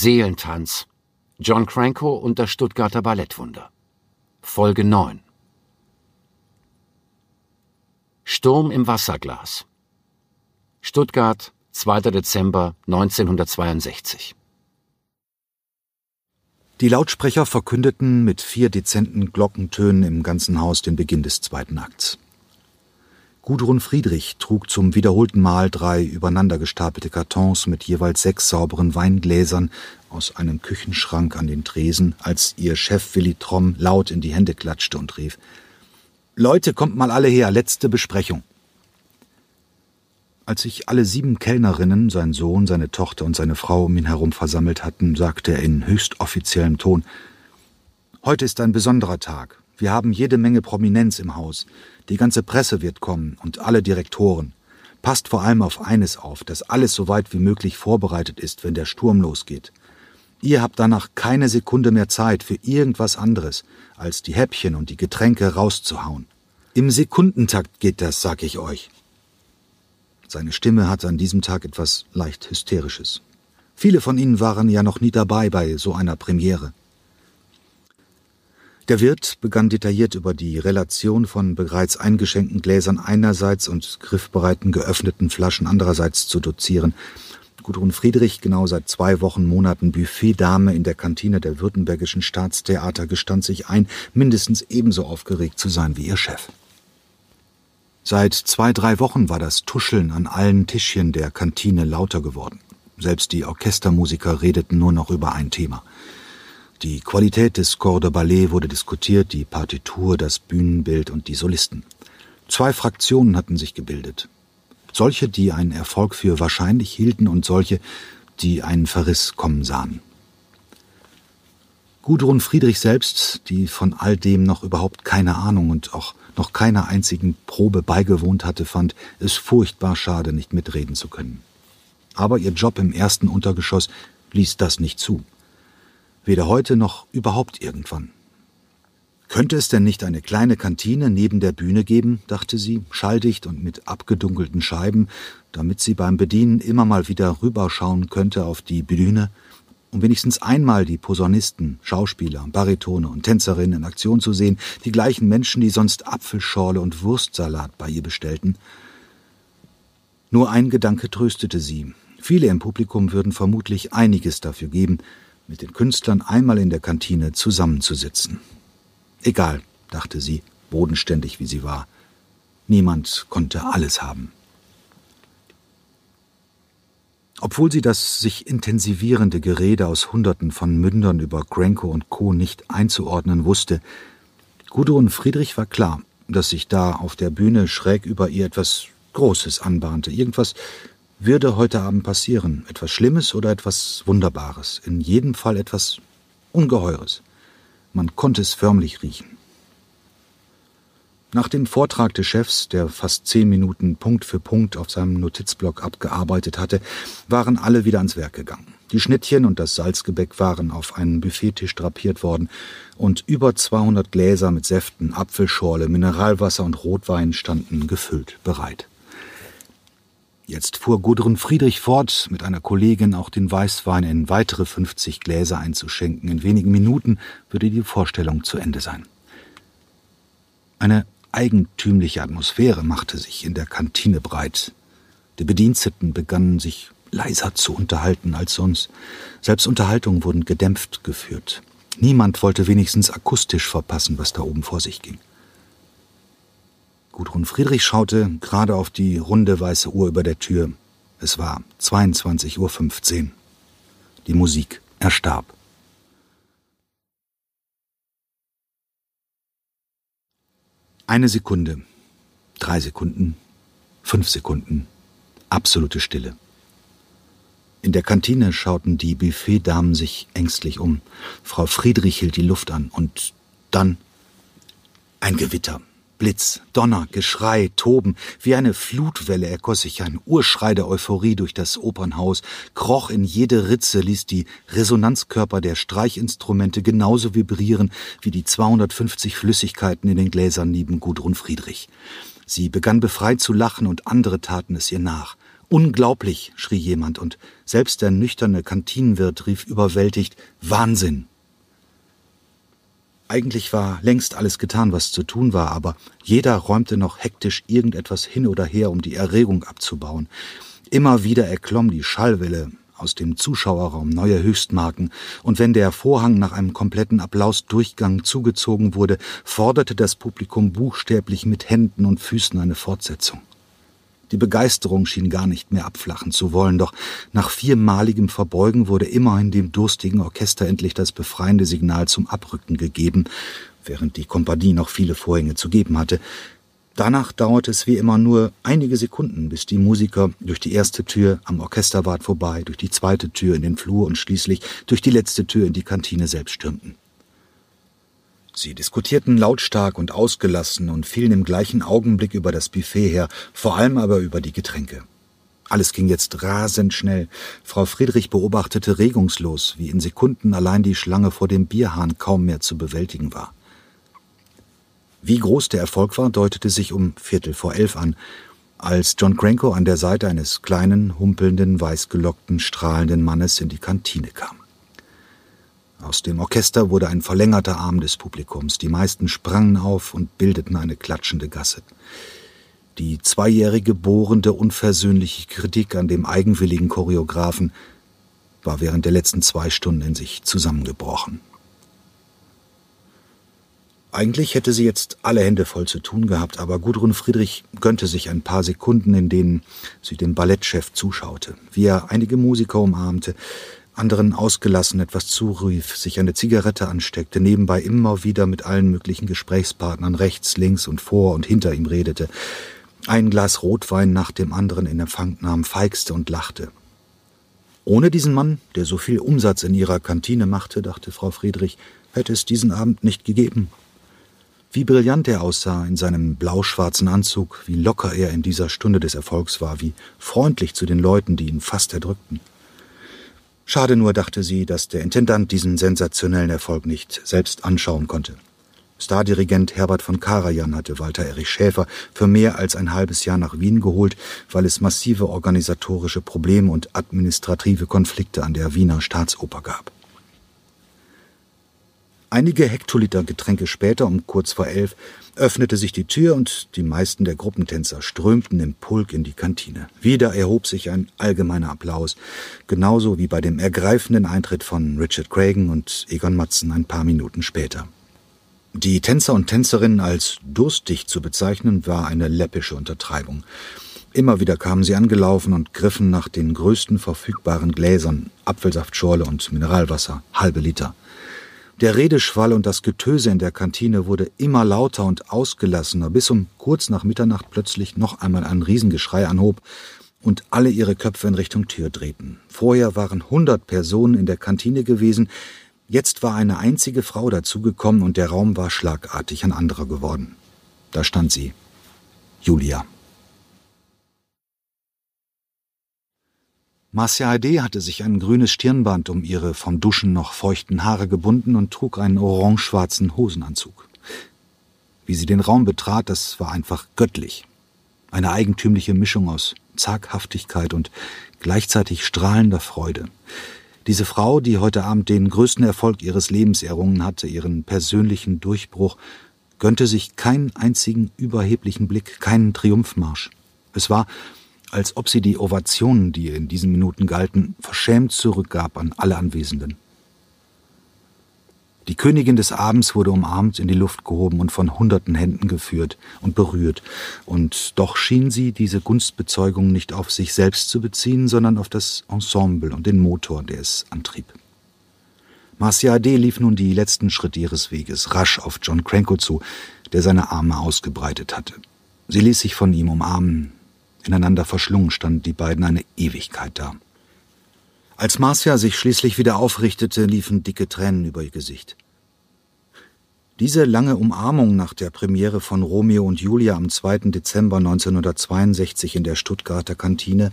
Seelentanz. John Cranko und das Stuttgarter Ballettwunder. Folge 9. Sturm im Wasserglas. Stuttgart, 2. Dezember 1962. Die Lautsprecher verkündeten mit vier dezenten Glockentönen im ganzen Haus den Beginn des zweiten Akts. Gudrun Friedrich trug zum wiederholten Mal drei übereinander gestapelte Kartons mit jeweils sechs sauberen Weingläsern aus einem Küchenschrank an den Tresen, als ihr Chef Willi Tromm laut in die Hände klatschte und rief Leute, kommt mal alle her, letzte Besprechung. Als sich alle sieben Kellnerinnen, sein Sohn, seine Tochter und seine Frau um ihn herum versammelt hatten, sagte er in höchst offiziellem Ton Heute ist ein besonderer Tag. Wir haben jede Menge Prominenz im Haus. Die ganze Presse wird kommen und alle Direktoren. Passt vor allem auf eines auf, dass alles so weit wie möglich vorbereitet ist, wenn der Sturm losgeht. Ihr habt danach keine Sekunde mehr Zeit für irgendwas anderes, als die Häppchen und die Getränke rauszuhauen. Im Sekundentakt geht das, sag ich euch. Seine Stimme hatte an diesem Tag etwas leicht Hysterisches. Viele von ihnen waren ja noch nie dabei bei so einer Premiere. Der Wirt begann detailliert über die Relation von bereits eingeschenkten Gläsern einerseits und griffbereiten geöffneten Flaschen andererseits zu dozieren. Gudrun Friedrich, genau seit zwei Wochen, Monaten Buffetdame in der Kantine der Württembergischen Staatstheater, gestand sich ein, mindestens ebenso aufgeregt zu sein wie ihr Chef. Seit zwei, drei Wochen war das Tuscheln an allen Tischchen der Kantine lauter geworden. Selbst die Orchestermusiker redeten nur noch über ein Thema – die Qualität des Corps de Ballet wurde diskutiert, die Partitur, das Bühnenbild und die Solisten. Zwei Fraktionen hatten sich gebildet. Solche, die einen Erfolg für wahrscheinlich hielten und solche, die einen Verriss kommen sahen. Gudrun Friedrich selbst, die von all dem noch überhaupt keine Ahnung und auch noch keiner einzigen Probe beigewohnt hatte, fand es furchtbar schade, nicht mitreden zu können. Aber ihr Job im ersten Untergeschoss ließ das nicht zu weder heute noch überhaupt irgendwann. Könnte es denn nicht eine kleine Kantine neben der Bühne geben, dachte sie, schalldicht und mit abgedunkelten Scheiben, damit sie beim Bedienen immer mal wieder rüberschauen könnte auf die Bühne, um wenigstens einmal die Posaunisten, Schauspieler, Baritone und Tänzerinnen in Aktion zu sehen, die gleichen Menschen, die sonst Apfelschorle und Wurstsalat bei ihr bestellten. Nur ein Gedanke tröstete sie. Viele im Publikum würden vermutlich einiges dafür geben, mit den Künstlern einmal in der Kantine zusammenzusitzen. Egal, dachte sie, bodenständig wie sie war. Niemand konnte alles haben. Obwohl sie das sich intensivierende Gerede aus Hunderten von Mündern über Grenko und Co. nicht einzuordnen wusste, Gudrun Friedrich war klar, dass sich da auf der Bühne schräg über ihr etwas Großes anbahnte, irgendwas würde heute Abend passieren. Etwas Schlimmes oder etwas Wunderbares. In jedem Fall etwas Ungeheures. Man konnte es förmlich riechen. Nach dem Vortrag des Chefs, der fast zehn Minuten Punkt für Punkt auf seinem Notizblock abgearbeitet hatte, waren alle wieder ans Werk gegangen. Die Schnittchen und das Salzgebäck waren auf einen Buffettisch drapiert worden und über 200 Gläser mit Säften, Apfelschorle, Mineralwasser und Rotwein standen gefüllt bereit. Jetzt fuhr Gudrun Friedrich fort, mit einer Kollegin auch den Weißwein in weitere 50 Gläser einzuschenken. In wenigen Minuten würde die Vorstellung zu Ende sein. Eine eigentümliche Atmosphäre machte sich in der Kantine breit. Die Bediensteten begannen sich leiser zu unterhalten als sonst. Selbst Unterhaltungen wurden gedämpft geführt. Niemand wollte wenigstens akustisch verpassen, was da oben vor sich ging. Gudrun Friedrich schaute gerade auf die runde weiße Uhr über der Tür. Es war 22.15 Uhr. Die Musik erstarb. Eine Sekunde, drei Sekunden, fünf Sekunden, absolute Stille. In der Kantine schauten die Buffetdamen sich ängstlich um. Frau Friedrich hielt die Luft an und dann ein Gewitter. Blitz, Donner, Geschrei, Toben, wie eine Flutwelle ergoss sich ein Urschrei der Euphorie durch das Opernhaus, kroch in jede Ritze, ließ die Resonanzkörper der Streichinstrumente genauso vibrieren wie die 250 Flüssigkeiten in den Gläsern neben Gudrun Friedrich. Sie begann befreit zu lachen und andere taten es ihr nach. Unglaublich, schrie jemand, und selbst der nüchterne Kantinenwirt rief überwältigt Wahnsinn. Eigentlich war längst alles getan, was zu tun war, aber jeder räumte noch hektisch irgendetwas hin oder her, um die Erregung abzubauen. Immer wieder erklomm die Schallwelle aus dem Zuschauerraum neue Höchstmarken, und wenn der Vorhang nach einem kompletten Applausdurchgang zugezogen wurde, forderte das Publikum buchstäblich mit Händen und Füßen eine Fortsetzung. Die Begeisterung schien gar nicht mehr abflachen zu wollen, doch nach viermaligem Verbeugen wurde immerhin dem durstigen Orchester endlich das befreiende Signal zum Abrücken gegeben, während die Kompanie noch viele Vorhänge zu geben hatte. Danach dauerte es wie immer nur einige Sekunden, bis die Musiker durch die erste Tür am Orchesterwart vorbei, durch die zweite Tür in den Flur und schließlich durch die letzte Tür in die Kantine selbst stürmten. Sie diskutierten lautstark und ausgelassen und fielen im gleichen Augenblick über das Buffet her, vor allem aber über die Getränke. Alles ging jetzt rasend schnell. Frau Friedrich beobachtete regungslos, wie in Sekunden allein die Schlange vor dem Bierhahn kaum mehr zu bewältigen war. Wie groß der Erfolg war, deutete sich um Viertel vor elf an, als John Cranko an der Seite eines kleinen, humpelnden, weißgelockten, strahlenden Mannes in die Kantine kam. Aus dem Orchester wurde ein verlängerter Arm des Publikums. Die meisten sprangen auf und bildeten eine klatschende Gasse. Die zweijährige bohrende, unversöhnliche Kritik an dem eigenwilligen Choreografen war während der letzten zwei Stunden in sich zusammengebrochen. Eigentlich hätte sie jetzt alle Hände voll zu tun gehabt, aber Gudrun Friedrich gönnte sich ein paar Sekunden, in denen sie dem Ballettchef zuschaute, wie er einige Musiker umarmte, anderen ausgelassen etwas zurief, sich eine Zigarette ansteckte, nebenbei immer wieder mit allen möglichen Gesprächspartnern rechts, links und vor und hinter ihm redete, ein Glas Rotwein nach dem anderen in Empfang nahm, feixte und lachte. Ohne diesen Mann, der so viel Umsatz in ihrer Kantine machte, dachte Frau Friedrich, hätte es diesen Abend nicht gegeben. Wie brillant er aussah in seinem blauschwarzen Anzug, wie locker er in dieser Stunde des Erfolgs war, wie freundlich zu den Leuten, die ihn fast erdrückten. Schade nur, dachte sie, dass der Intendant diesen sensationellen Erfolg nicht selbst anschauen konnte. Stardirigent Herbert von Karajan hatte Walter Erich Schäfer für mehr als ein halbes Jahr nach Wien geholt, weil es massive organisatorische Probleme und administrative Konflikte an der Wiener Staatsoper gab. Einige Hektoliter Getränke später, um kurz vor elf, öffnete sich die Tür und die meisten der Gruppentänzer strömten im Pulk in die Kantine. Wieder erhob sich ein allgemeiner Applaus, genauso wie bei dem ergreifenden Eintritt von Richard Cragen und Egon Matzen ein paar Minuten später. Die Tänzer und Tänzerinnen als durstig zu bezeichnen, war eine läppische Untertreibung. Immer wieder kamen sie angelaufen und griffen nach den größten verfügbaren Gläsern, Apfelsaftschorle und Mineralwasser, halbe Liter. Der Redeschwall und das Getöse in der Kantine wurde immer lauter und ausgelassener, bis um kurz nach Mitternacht plötzlich noch einmal ein Riesengeschrei anhob und alle ihre Köpfe in Richtung Tür drehten. Vorher waren hundert Personen in der Kantine gewesen, jetzt war eine einzige Frau dazugekommen und der Raum war schlagartig ein anderer geworden. Da stand sie, Julia. Marcia Ade hatte sich ein grünes Stirnband um ihre vom Duschen noch feuchten Haare gebunden und trug einen orangeschwarzen Hosenanzug. Wie sie den Raum betrat, das war einfach göttlich. Eine eigentümliche Mischung aus Zaghaftigkeit und gleichzeitig strahlender Freude. Diese Frau, die heute Abend den größten Erfolg ihres Lebens errungen hatte, ihren persönlichen Durchbruch, gönnte sich keinen einzigen überheblichen Blick, keinen Triumphmarsch. Es war, als ob sie die Ovationen, die ihr in diesen Minuten galten, verschämt zurückgab an alle Anwesenden. Die Königin des Abends wurde umarmt, in die Luft gehoben und von hunderten Händen geführt und berührt, und doch schien sie diese Gunstbezeugung nicht auf sich selbst zu beziehen, sondern auf das Ensemble und den Motor, der es antrieb. Marcia Ade lief nun die letzten Schritte ihres Weges rasch auf John Cranko zu, der seine Arme ausgebreitet hatte. Sie ließ sich von ihm umarmen, Ineinander verschlungen standen die beiden eine Ewigkeit da. Als Marcia sich schließlich wieder aufrichtete, liefen dicke Tränen über ihr Gesicht. Diese lange Umarmung nach der Premiere von Romeo und Julia am 2. Dezember 1962 in der Stuttgarter Kantine,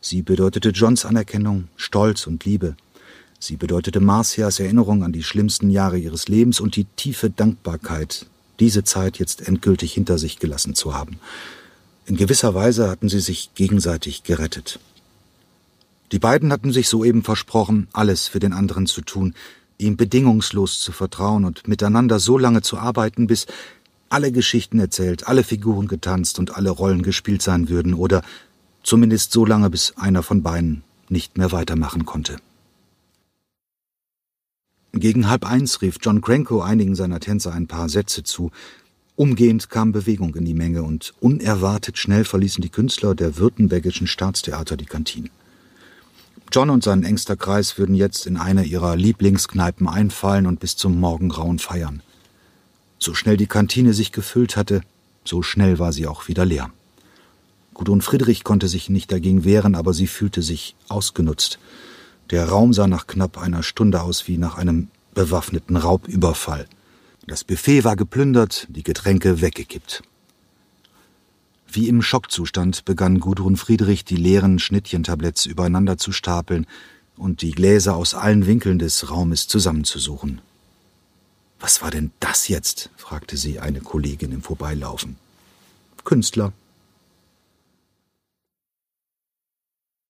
sie bedeutete Johns Anerkennung, Stolz und Liebe. Sie bedeutete Marcias Erinnerung an die schlimmsten Jahre ihres Lebens und die tiefe Dankbarkeit, diese Zeit jetzt endgültig hinter sich gelassen zu haben. In gewisser Weise hatten sie sich gegenseitig gerettet. Die beiden hatten sich soeben versprochen, alles für den anderen zu tun, ihm bedingungslos zu vertrauen und miteinander so lange zu arbeiten, bis alle Geschichten erzählt, alle Figuren getanzt und alle Rollen gespielt sein würden, oder zumindest so lange, bis einer von beiden nicht mehr weitermachen konnte. Gegen halb eins rief John Cranko einigen seiner Tänzer ein paar Sätze zu. Umgehend kam Bewegung in die Menge und unerwartet schnell verließen die Künstler der Württembergischen Staatstheater die Kantine. John und sein engster Kreis würden jetzt in eine ihrer Lieblingskneipen einfallen und bis zum Morgengrauen feiern. So schnell die Kantine sich gefüllt hatte, so schnell war sie auch wieder leer. Gudrun Friedrich konnte sich nicht dagegen wehren, aber sie fühlte sich ausgenutzt. Der Raum sah nach knapp einer Stunde aus wie nach einem bewaffneten Raubüberfall. Das Buffet war geplündert, die Getränke weggekippt. Wie im Schockzustand begann Gudrun Friedrich, die leeren Schnittchentabletts übereinander zu stapeln und die Gläser aus allen Winkeln des Raumes zusammenzusuchen. Was war denn das jetzt? fragte sie eine Kollegin im Vorbeilaufen. Künstler,